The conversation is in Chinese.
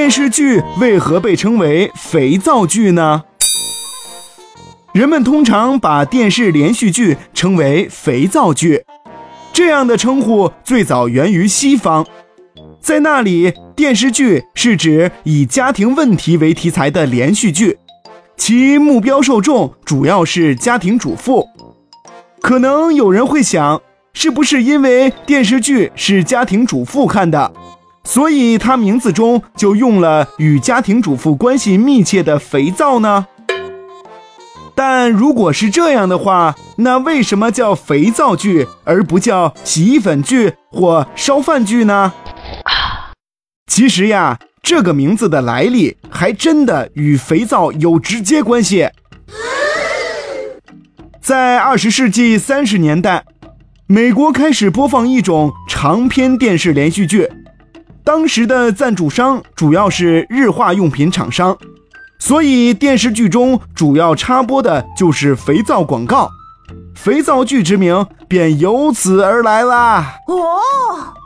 电视剧为何被称为肥皂剧呢？人们通常把电视连续剧称为肥皂剧，这样的称呼最早源于西方，在那里，电视剧是指以家庭问题为题材的连续剧，其目标受众主要是家庭主妇。可能有人会想，是不是因为电视剧是家庭主妇看的，所以它名字中就用了与家庭主妇关系密切的肥皂呢？但如果是这样的话，那为什么叫肥皂剧而不叫洗衣粉剧或烧饭剧呢？其实呀，这个名字的来历还真的与肥皂有直接关系。在二十世纪三十年代，美国开始播放一种长篇电视连续剧，当时的赞助商主要是日化用品厂商。所以电视剧中主要插播的就是肥皂广告，肥皂剧之名便由此而来啦。哦。